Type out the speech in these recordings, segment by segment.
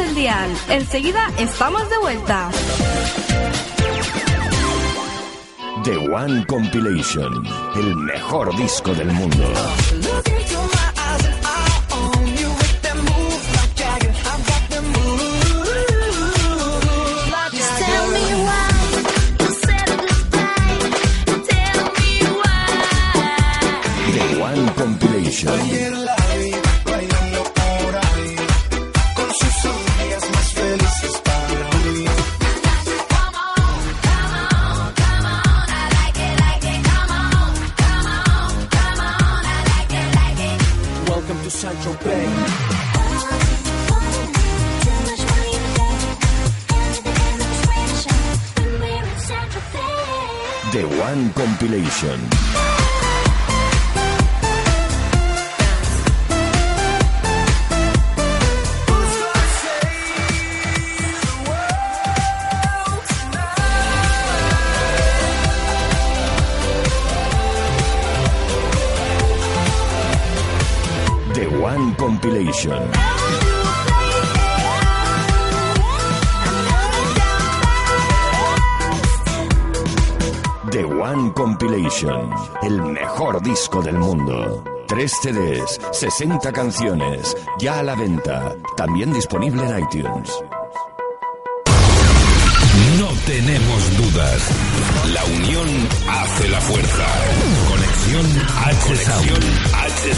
el dial. Enseguida estamos de vuelta. The One Compilation, el mejor disco del mundo. Compilation. Disco del mundo. Tres CDs, 60 canciones, ya a la venta, también disponible en iTunes. No tenemos dudas. La unión hace la fuerza. Conexión H Sound. H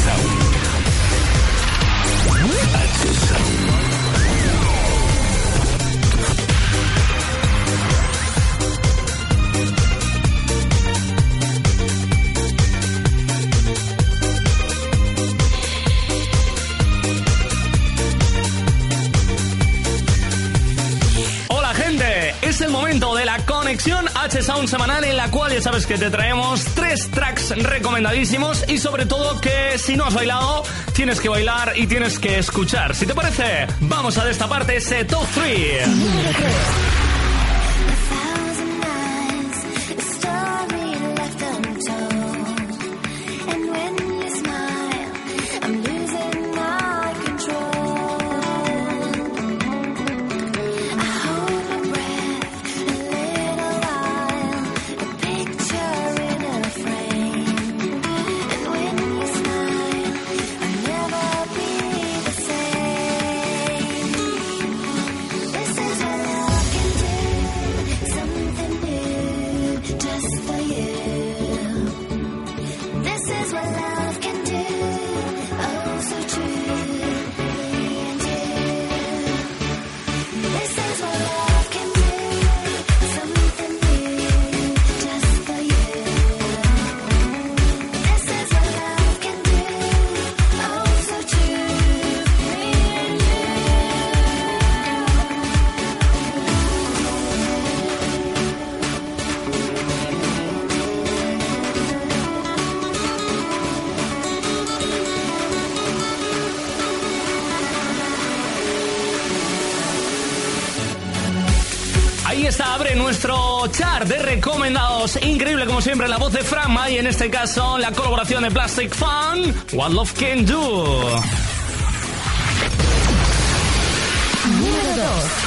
conexión H-Sound semanal en la cual ya sabes que te traemos tres tracks recomendadísimos y sobre todo que si no has bailado tienes que bailar y tienes que escuchar. Si te parece, vamos a destaparte ese top 3. Abre nuestro chart de recomendados. Increíble como siempre la voz de Frank May, en este caso la colaboración de Plastic Fun, What Love Can Do.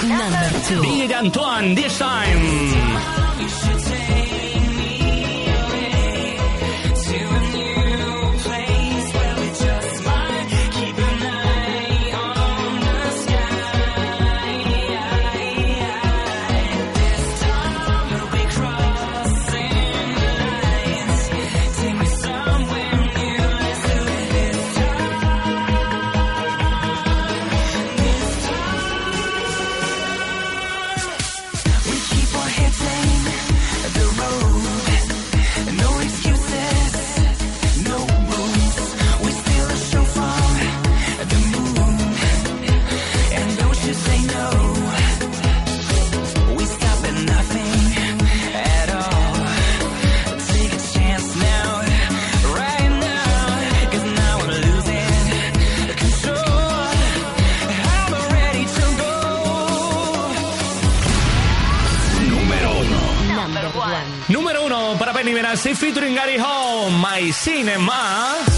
Number two. DJ Antoine, this time. Penny Benassi featuring Gary Home, My Cinema.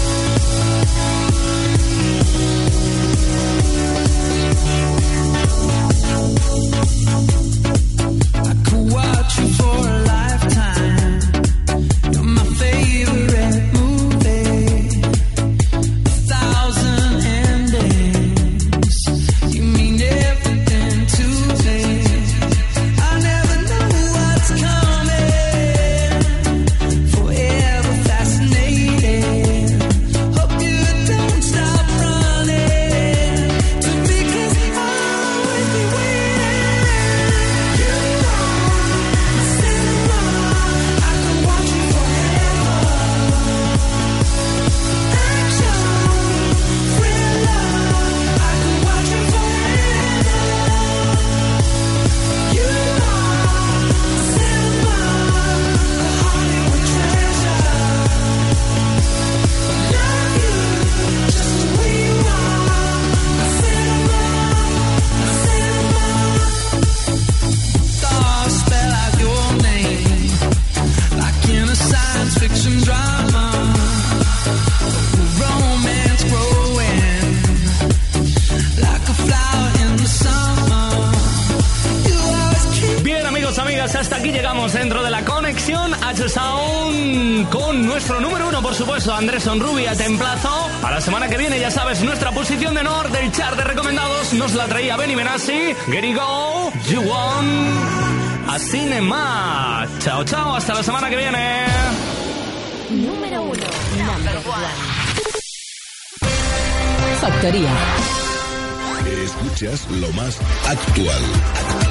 Grigo, you want a cinema. Chao, chao, hasta la semana que viene. Número uno, number one. Factoría. Escuchas lo más actual.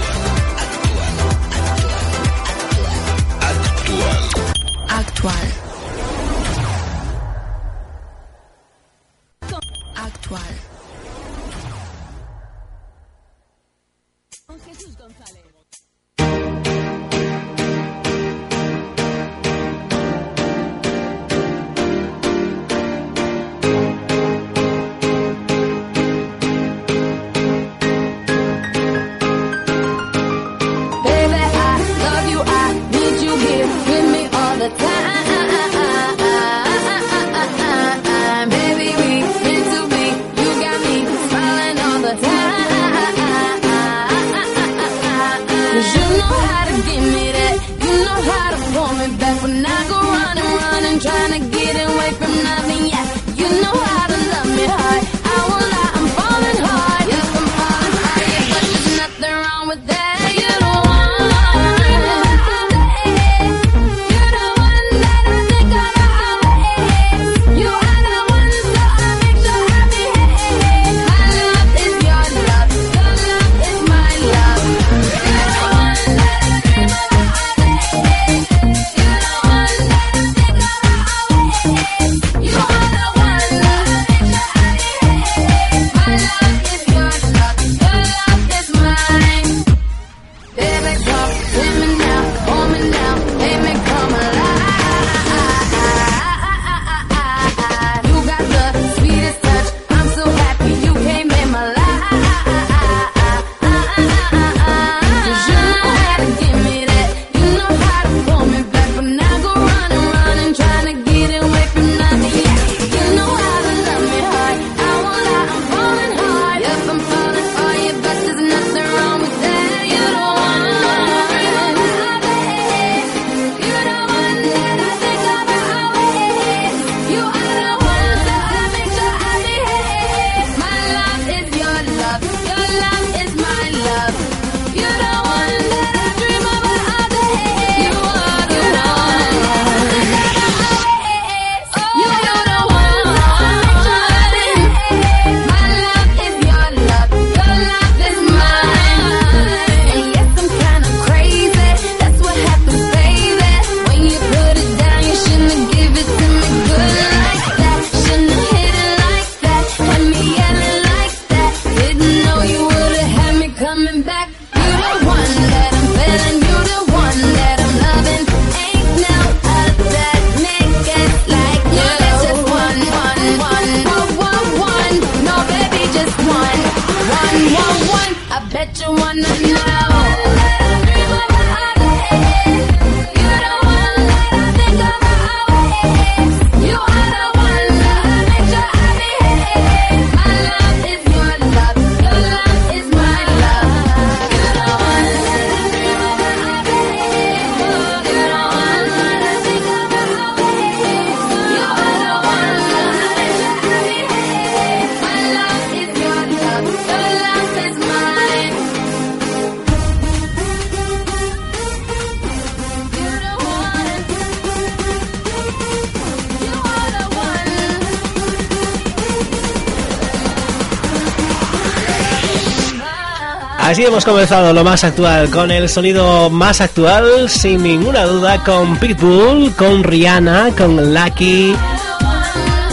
así hemos comenzado lo más actual, con el sonido más actual, sin ninguna duda, con Pitbull, con Rihanna, con Lucky,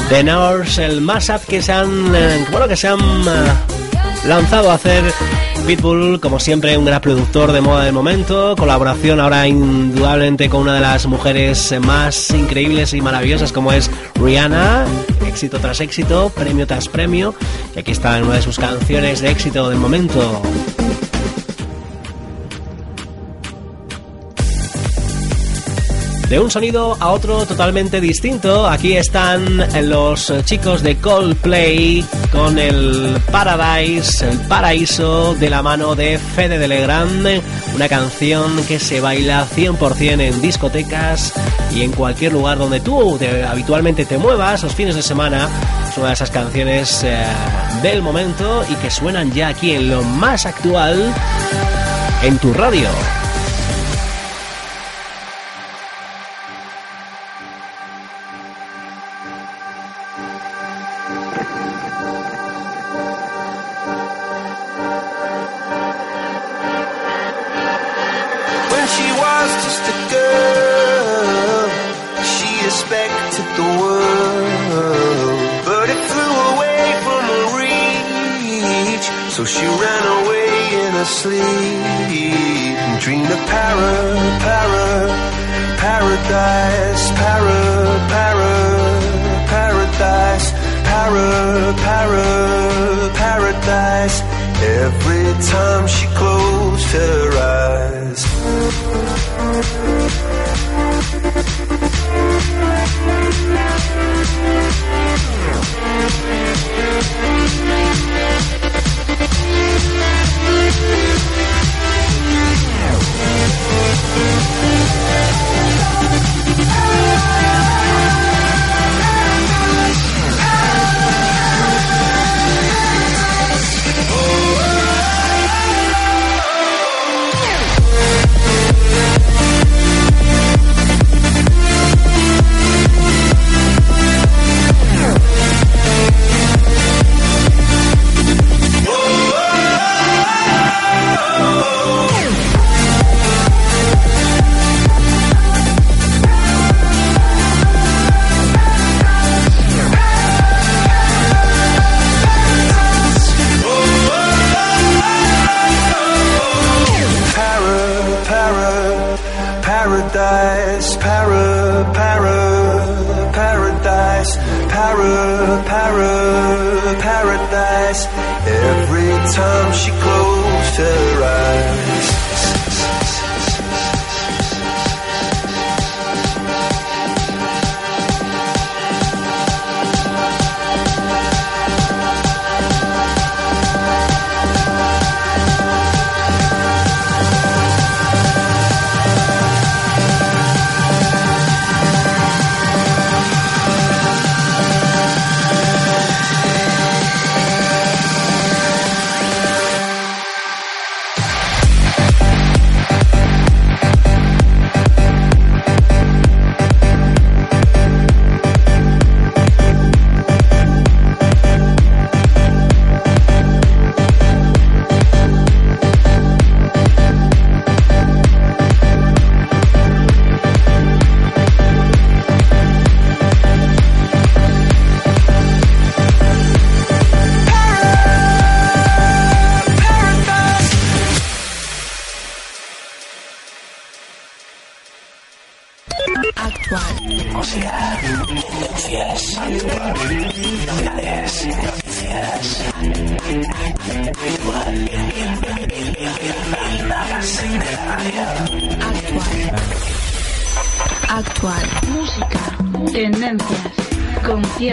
The Norse, el mashup que se han, eh, bueno, que se han eh, lanzado a hacer Pitbull, como siempre, un gran productor de moda del momento. Colaboración ahora indudablemente con una de las mujeres más increíbles y maravillosas como es Rihanna. Éxito tras éxito, premio tras premio. Y aquí está en una de sus canciones de éxito del momento. De un sonido a otro totalmente distinto, aquí están los chicos de Coldplay con el Paradise, el paraíso de la mano de Fede de Legrand, una canción que se baila 100% en discotecas y en cualquier lugar donde tú habitualmente te muevas los fines de semana. Es una de esas canciones eh, del momento y que suenan ya aquí en lo más actual en tu radio.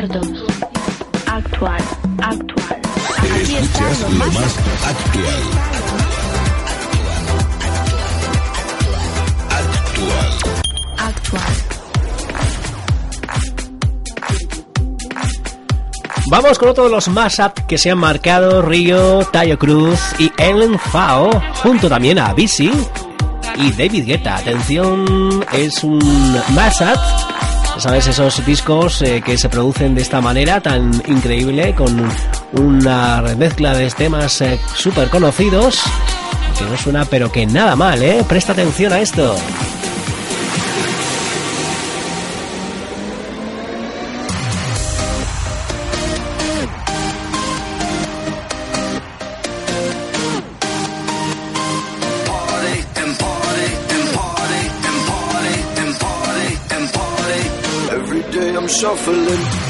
Conciertos. Actual, actual. Aquí está lo más actual. Actual. Actual. Vamos con otro de los mashup que se han marcado Río, Tayo Cruz y Ellen Fao, junto también a Bisi y David Guetta. Atención, es un mashup. Sabes, esos discos eh, que se producen de esta manera tan increíble, con una mezcla de temas súper conocidos, que no suena pero que nada mal, ¿eh? Presta atención a esto. Shuffling.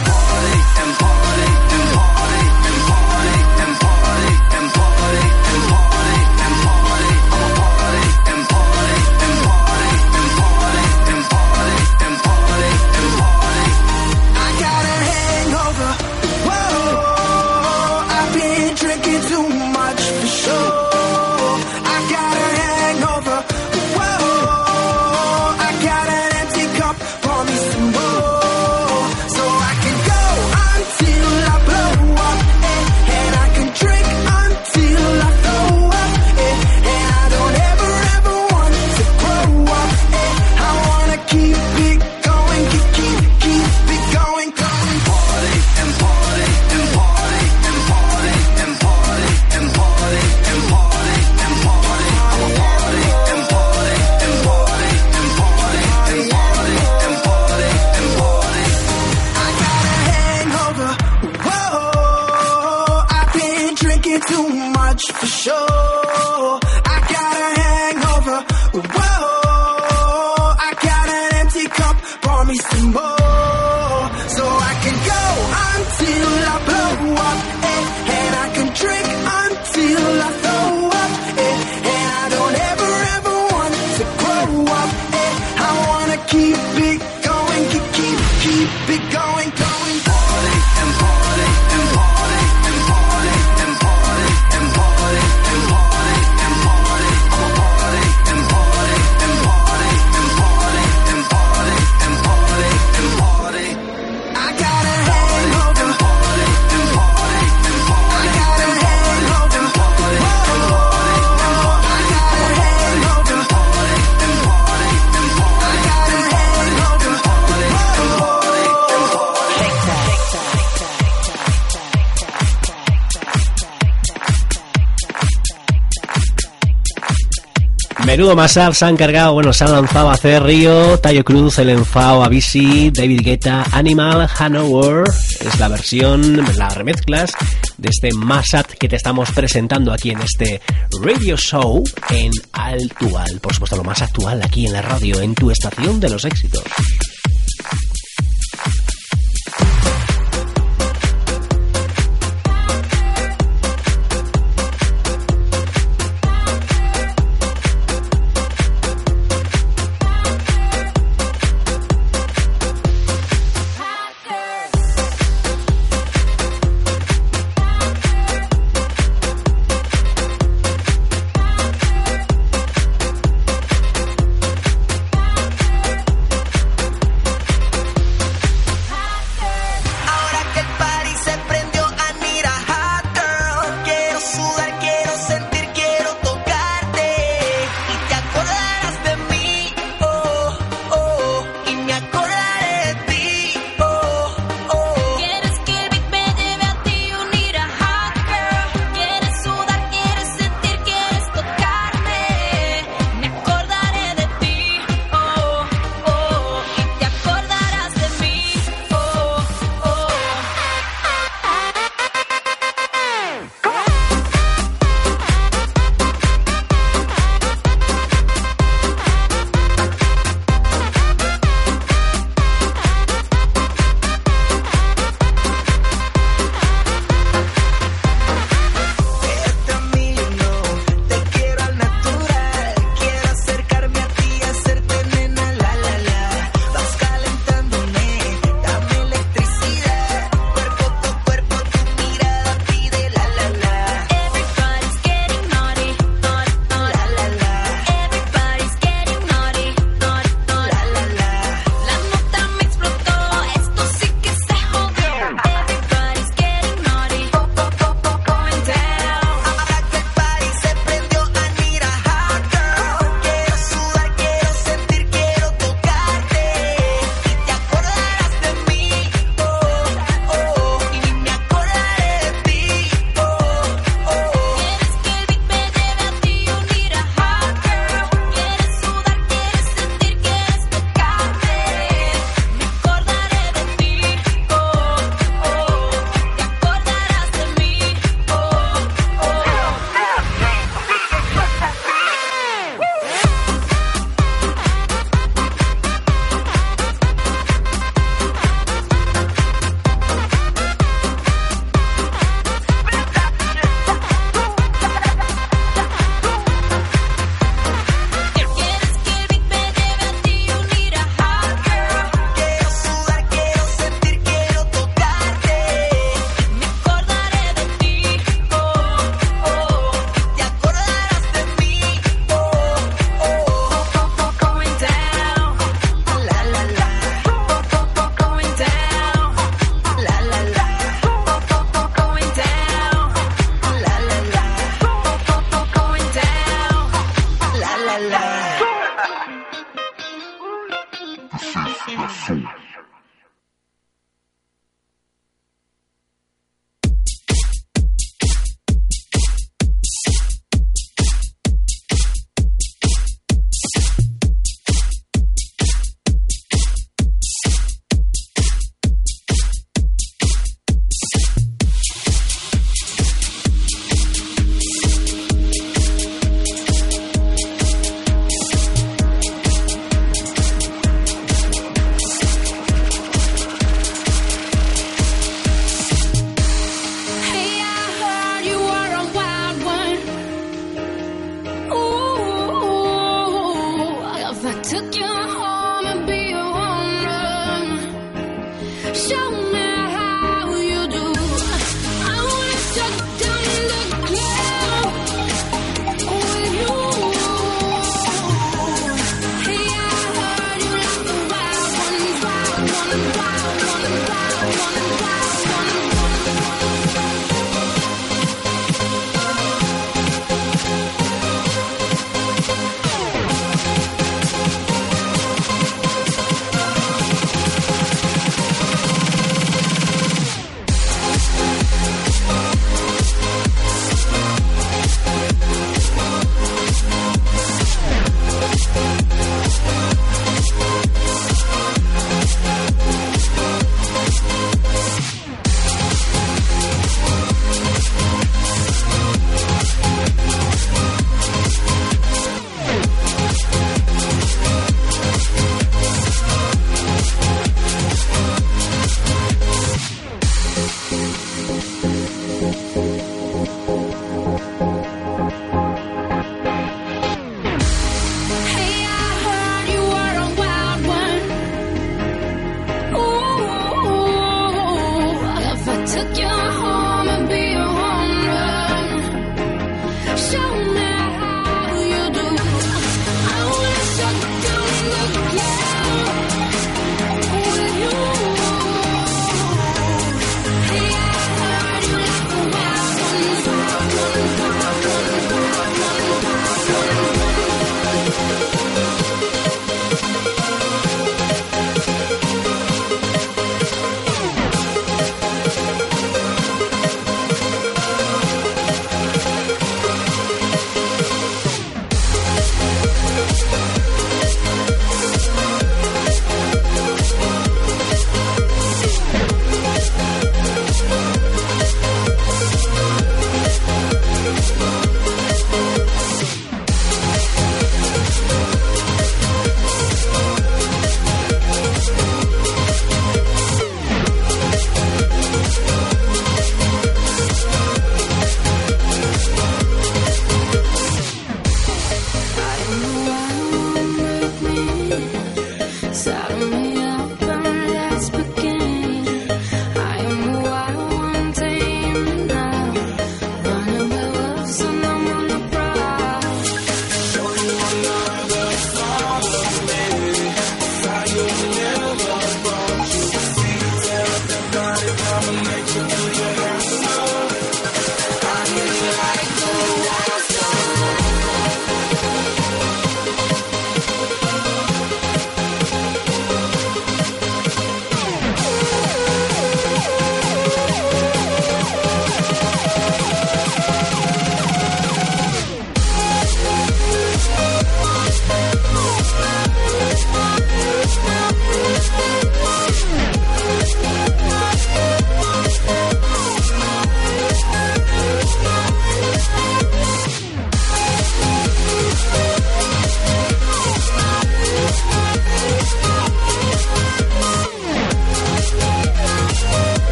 Hugo Masar se ha encargado, bueno, se han lanzado a hacer Río, Tayo Cruz, El Enfao, Avisi, David Guetta, Animal, Hanover, es la versión, las remezclas de este Masat que te estamos presentando aquí en este radio show en Altual, por supuesto lo más actual aquí en la radio, en tu estación de los éxitos.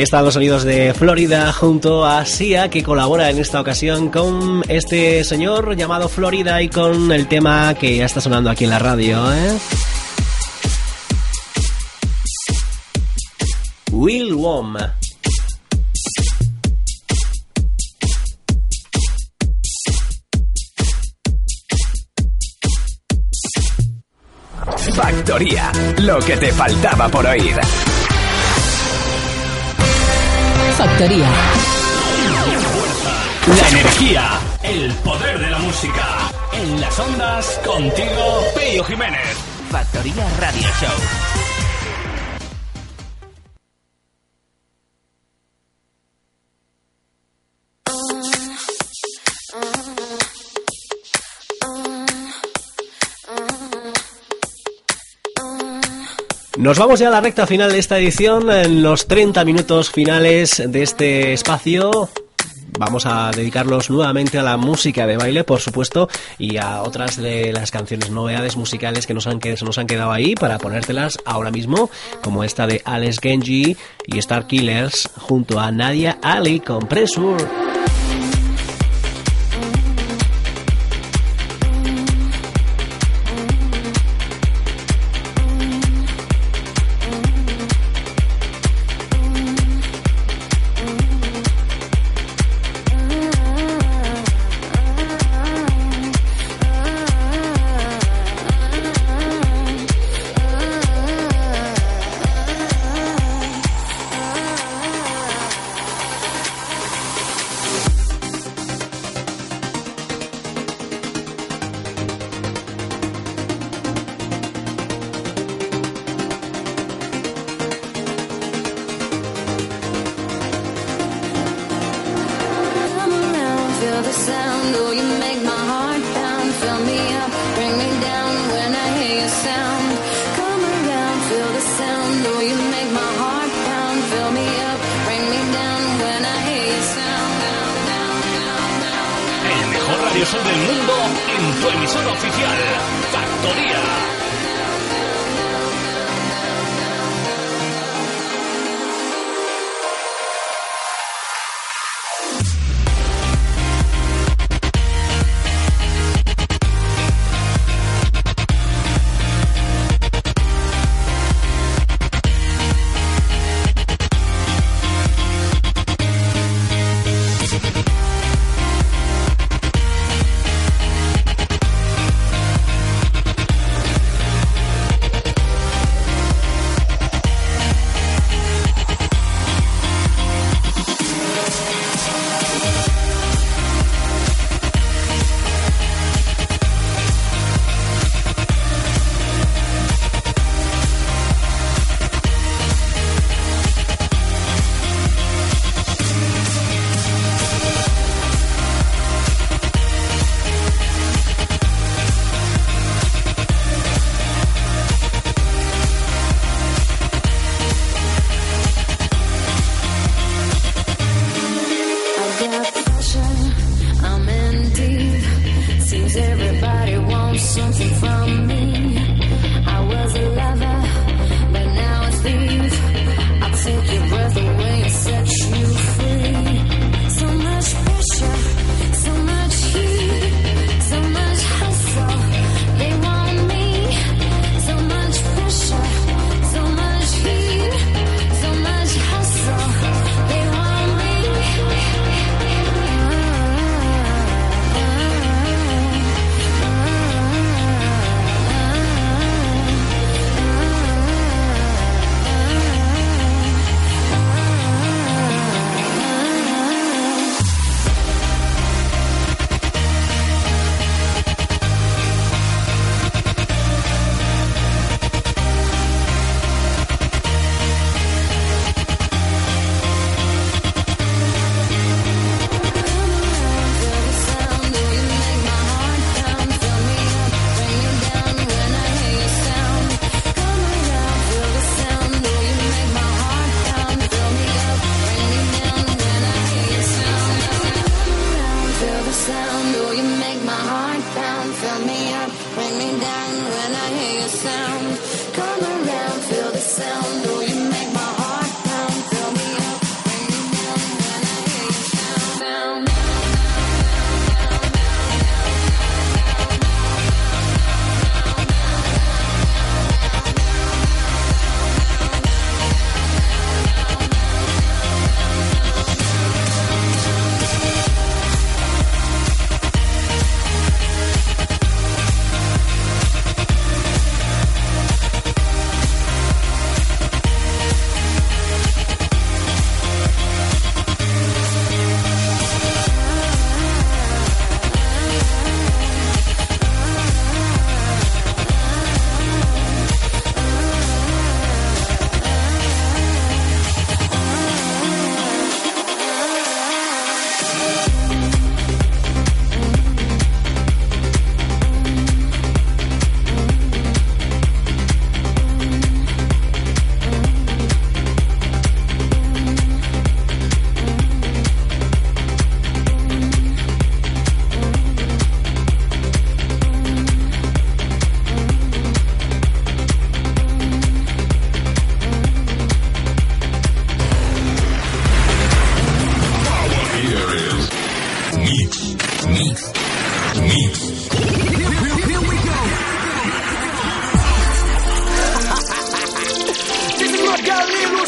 Ahí están los sonidos de Florida junto a Sia que colabora en esta ocasión con este señor llamado Florida y con el tema que ya está sonando aquí en la radio, ¿eh? Will Wom. Factoría, lo que te faltaba por oír. Factoría. La energía, el poder de la música. En las ondas, contigo, Pello Jiménez. Factoría Radio Show. Nos vamos ya a la recta final de esta edición, en los 30 minutos finales de este espacio. Vamos a dedicarlos nuevamente a la música de baile, por supuesto, y a otras de las canciones, novedades musicales que nos han, se nos han quedado ahí para ponértelas ahora mismo, como esta de Alex Genji y Star Killers junto a Nadia Ali con Pressure.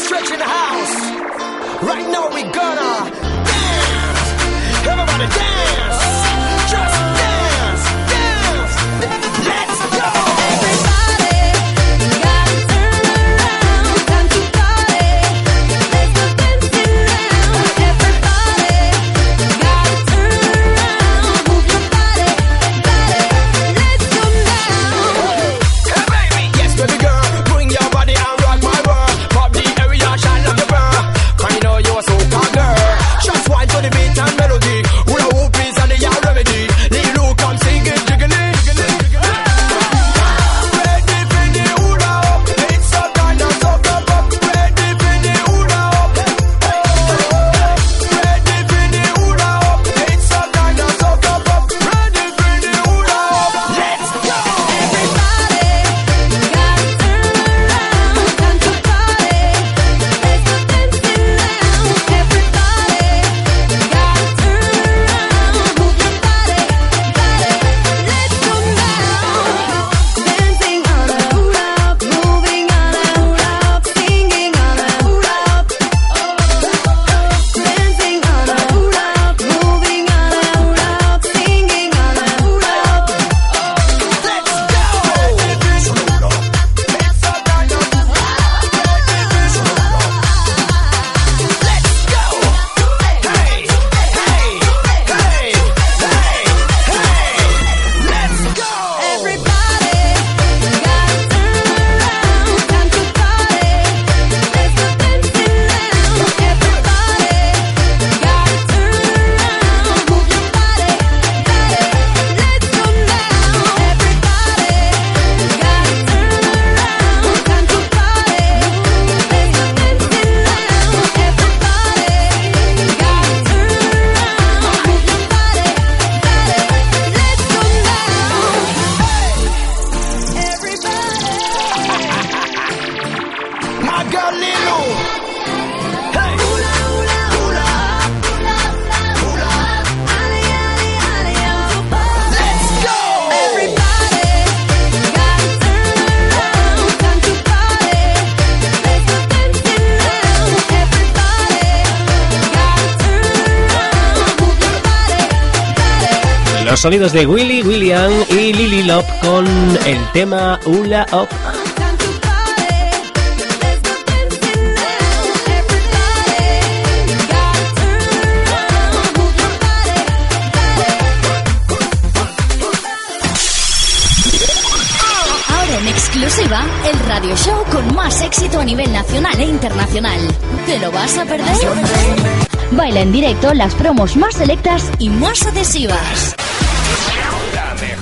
Stretch in the house. Right now we gonna dance. Everybody dance. Just sonidos de Willy William y Lily Lop con el tema Hula Up. Ahora en exclusiva, el radio show con más éxito a nivel nacional e internacional. ¿Te lo vas a perder? Baila en directo las promos más selectas y más adhesivas.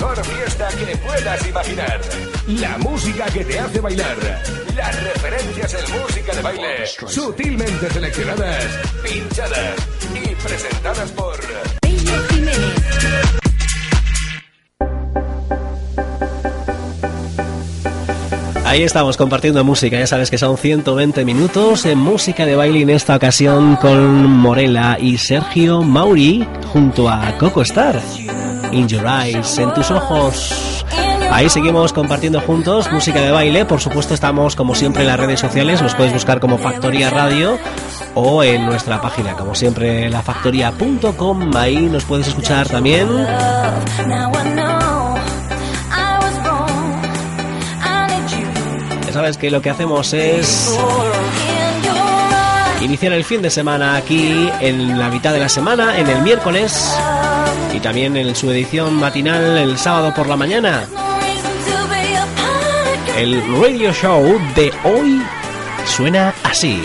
La mejor fiesta que puedas imaginar. La música que te hace bailar. Las referencias en música de baile. Sutilmente seleccionadas, pinchadas y presentadas por Ahí estamos compartiendo música, ya sabes que son 120 minutos de música de baile en esta ocasión con Morela y Sergio Mauri junto a Coco Star. In Your Eyes, en tus ojos. Ahí seguimos compartiendo juntos música de baile. Por supuesto, estamos como siempre en las redes sociales. Nos puedes buscar como Factoría Radio o en nuestra página, como siempre, lafactoría.com. Ahí nos puedes escuchar también. Ya sabes que lo que hacemos es iniciar el fin de semana aquí en la mitad de la semana, en el miércoles y también en su edición matinal el sábado por la mañana. El radio show de hoy suena así.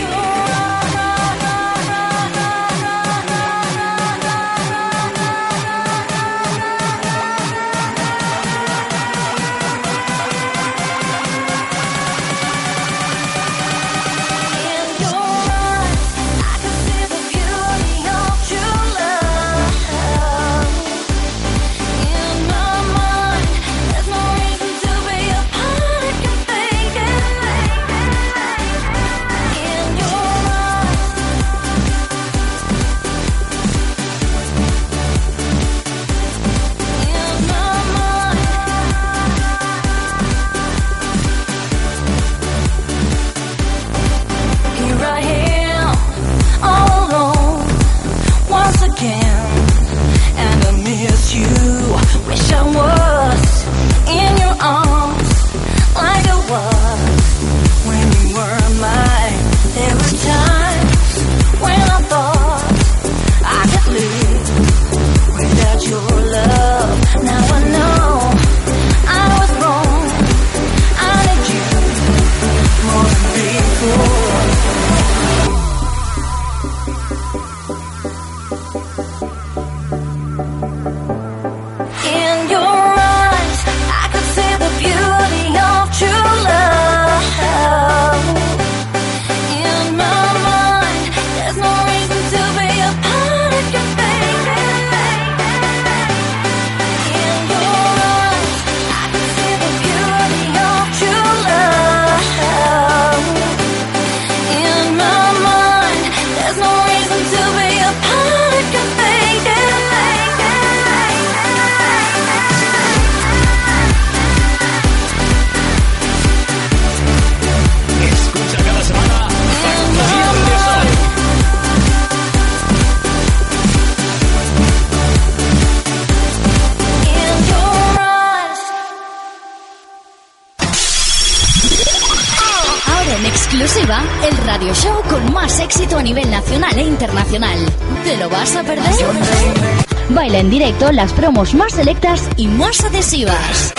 las promos más selectas y más adhesivas.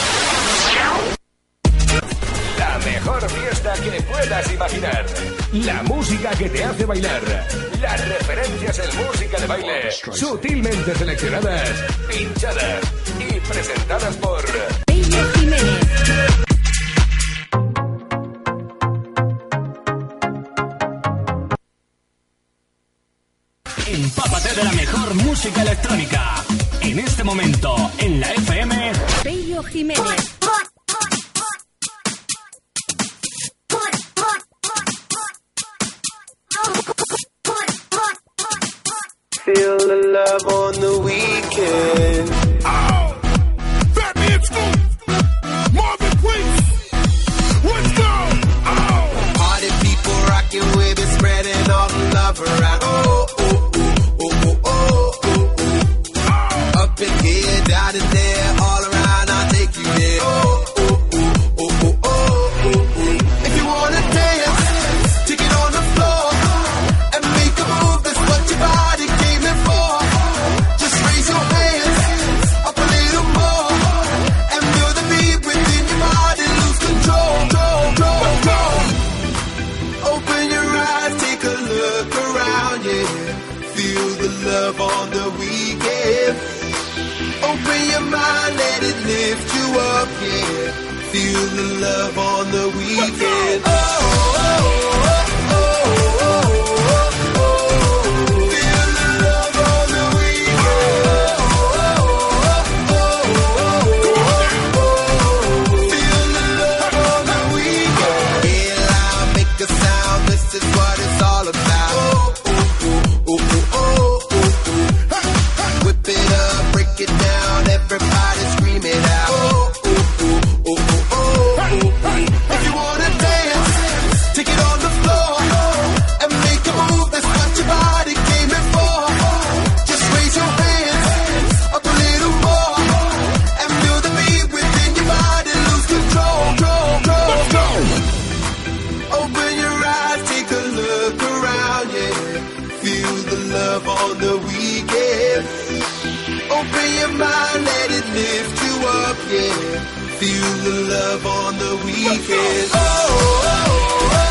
La mejor fiesta que puedas imaginar. La música que te hace bailar. Las referencias en música de baile. Sutilmente seleccionadas, pinchadas feel the love on the weekend. Oh, go? Oh. Party people rocking spreading all the love around. the weekend. Open your mind, let it lift you up, yeah. Feel the love on the weekend. oh, oh. oh.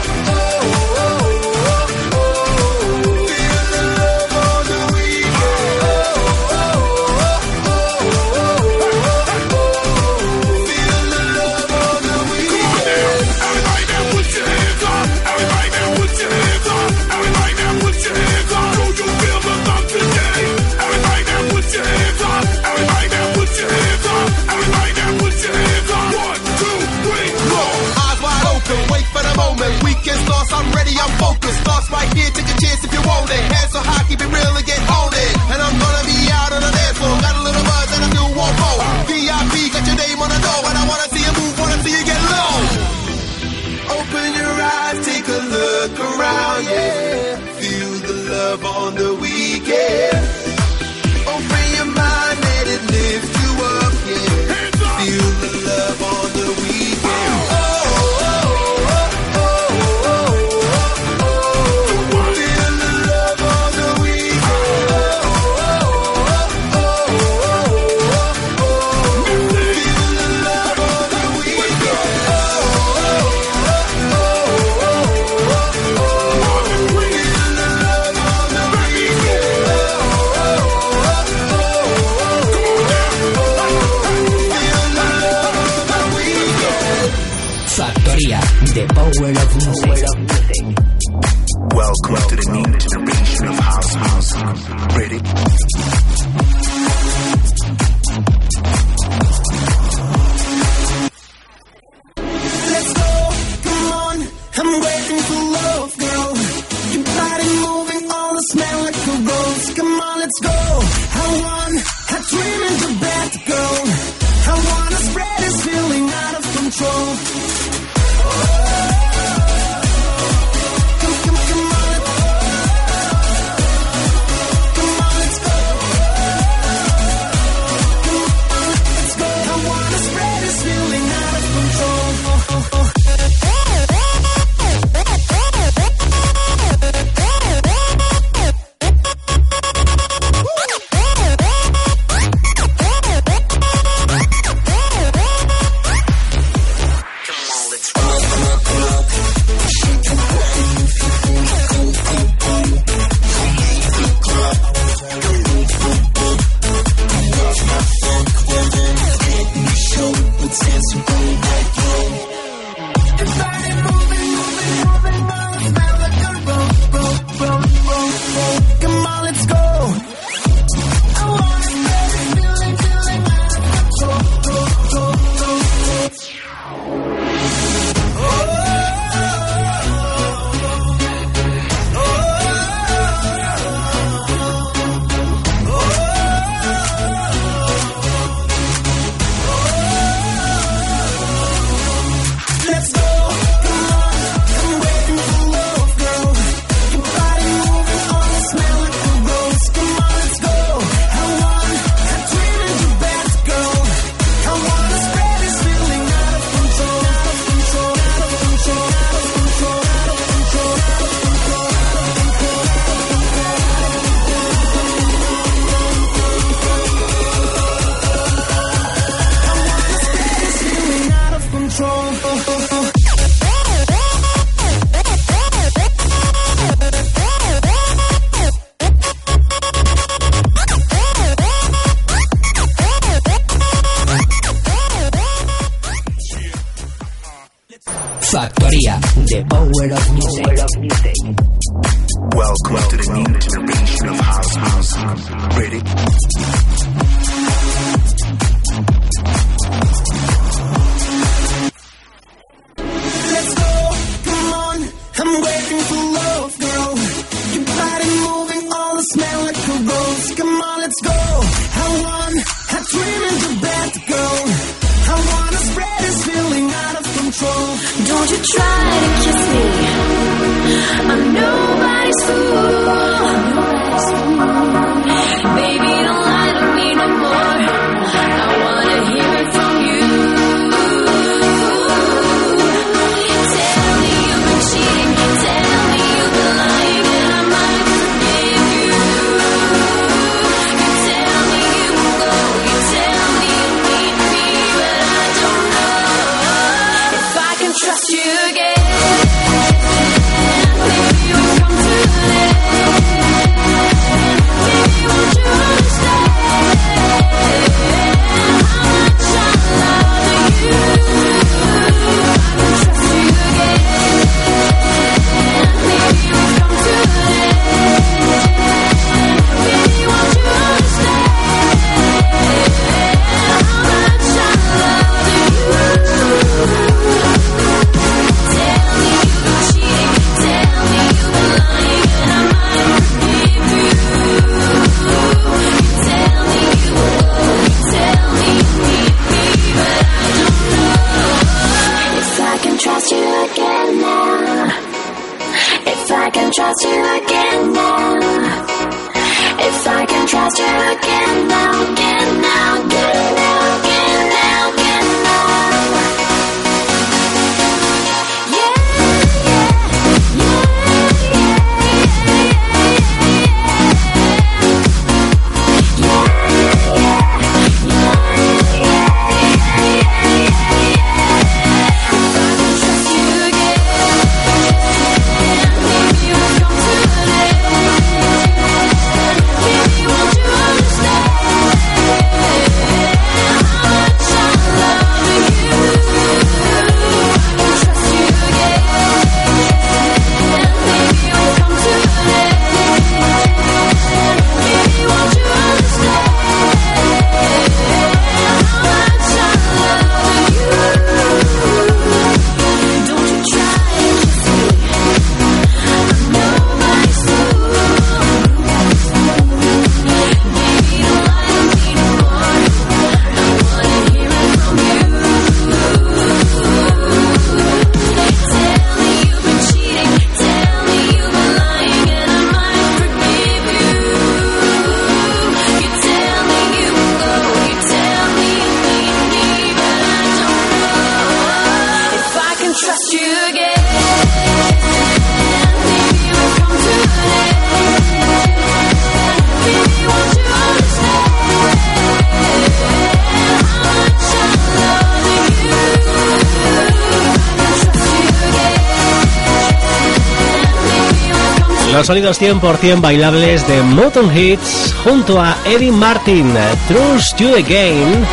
Los sonidos 100% bailables de Motown Hits junto a Eddie Martin, Trust You Again.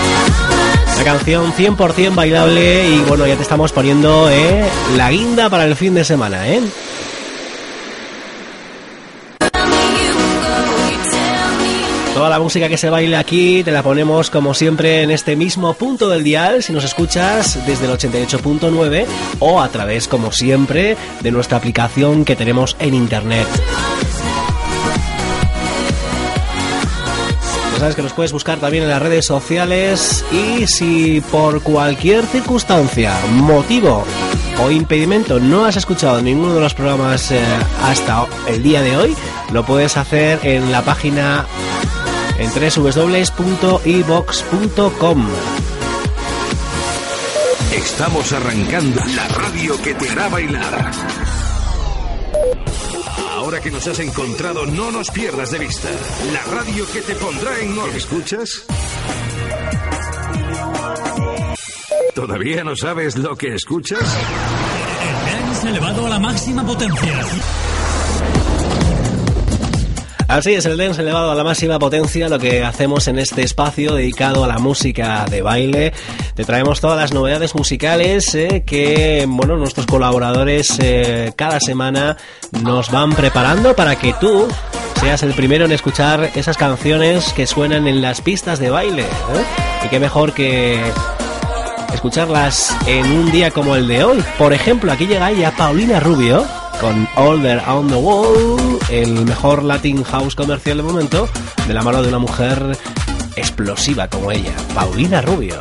La canción 100% bailable y bueno, ya te estamos poniendo eh, la guinda para el fin de semana, ¿eh? La música que se baile aquí te la ponemos como siempre en este mismo punto del dial si nos escuchas desde el 88.9 o a través como siempre de nuestra aplicación que tenemos en internet. Ya sabes que nos puedes buscar también en las redes sociales y si por cualquier circunstancia, motivo o impedimento no has escuchado ninguno de los programas eh, hasta el día de hoy, lo puedes hacer en la página en www.evox.com. Estamos arrancando la radio que te hará bailar. Ahora que nos has encontrado, no nos pierdas de vista. La radio que te pondrá en orden. ¿Escuchas? ¿Todavía no sabes lo que escuchas? El se ha elevado a la máxima potencia. Así es, el dance elevado a la máxima potencia, lo que hacemos en este espacio dedicado a la música de baile. Te traemos todas las novedades musicales eh, que, bueno, nuestros colaboradores eh, cada semana nos van preparando para que tú seas el primero en escuchar esas canciones que suenan en las pistas de baile. ¿eh? Y qué mejor que escucharlas en un día como el de hoy. Por ejemplo, aquí llega ella, Paulina Rubio, con Older on the Wall, el mejor Latin House comercial de momento, de la mano de una mujer explosiva como ella, Paulina Rubio.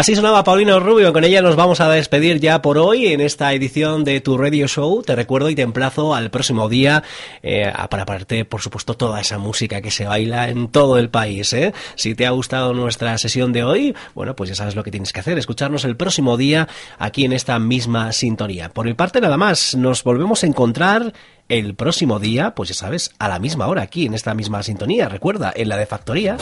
Así sonaba Paulino Rubio, con ella nos vamos a despedir ya por hoy en esta edición de tu radio show. Te recuerdo y te emplazo al próximo día eh, para parte, por supuesto, toda esa música que se baila en todo el país. ¿eh? Si te ha gustado nuestra sesión de hoy, bueno, pues ya sabes lo que tienes que hacer, escucharnos el próximo día aquí en esta misma sintonía. Por mi parte nada más, nos volvemos a encontrar el próximo día, pues ya sabes, a la misma hora aquí en esta misma sintonía. Recuerda, en la de Factoría.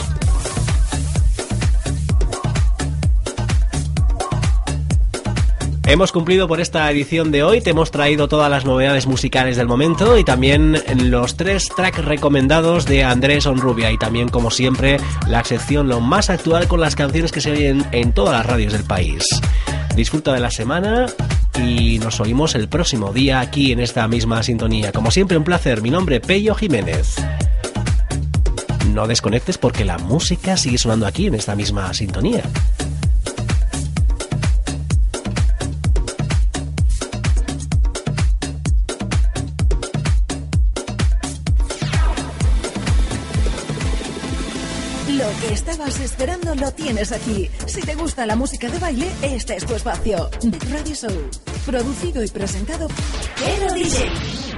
Hemos cumplido por esta edición de hoy, te hemos traído todas las novedades musicales del momento y también los tres tracks recomendados de Andrés Onrubia y también como siempre la sección lo más actual con las canciones que se oyen en todas las radios del país. Disfruta de la semana y nos oímos el próximo día aquí en esta misma sintonía. Como siempre un placer, mi nombre Pello Jiménez. No desconectes porque la música sigue sonando aquí en esta misma sintonía. Esperando lo tienes aquí. Si te gusta la música de baile, este es tu espacio. The Radio Show. Producido y presentado por DJ.